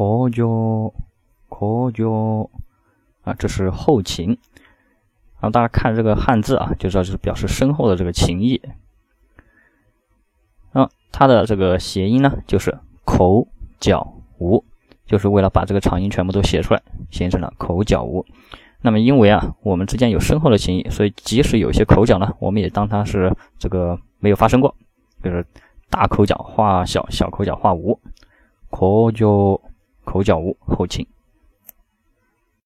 口角口角啊，这是后情。然后大家看这个汉字啊，就知道是表示深厚的这个情谊。啊，它的这个谐音呢，就是口角无，就是为了把这个长音全部都写出来，形成了口角无。那么因为啊，我们之间有深厚的情谊，所以即使有些口角呢，我们也当它是这个没有发生过，就是大口角化小，小口角化无，口角口角无后倾。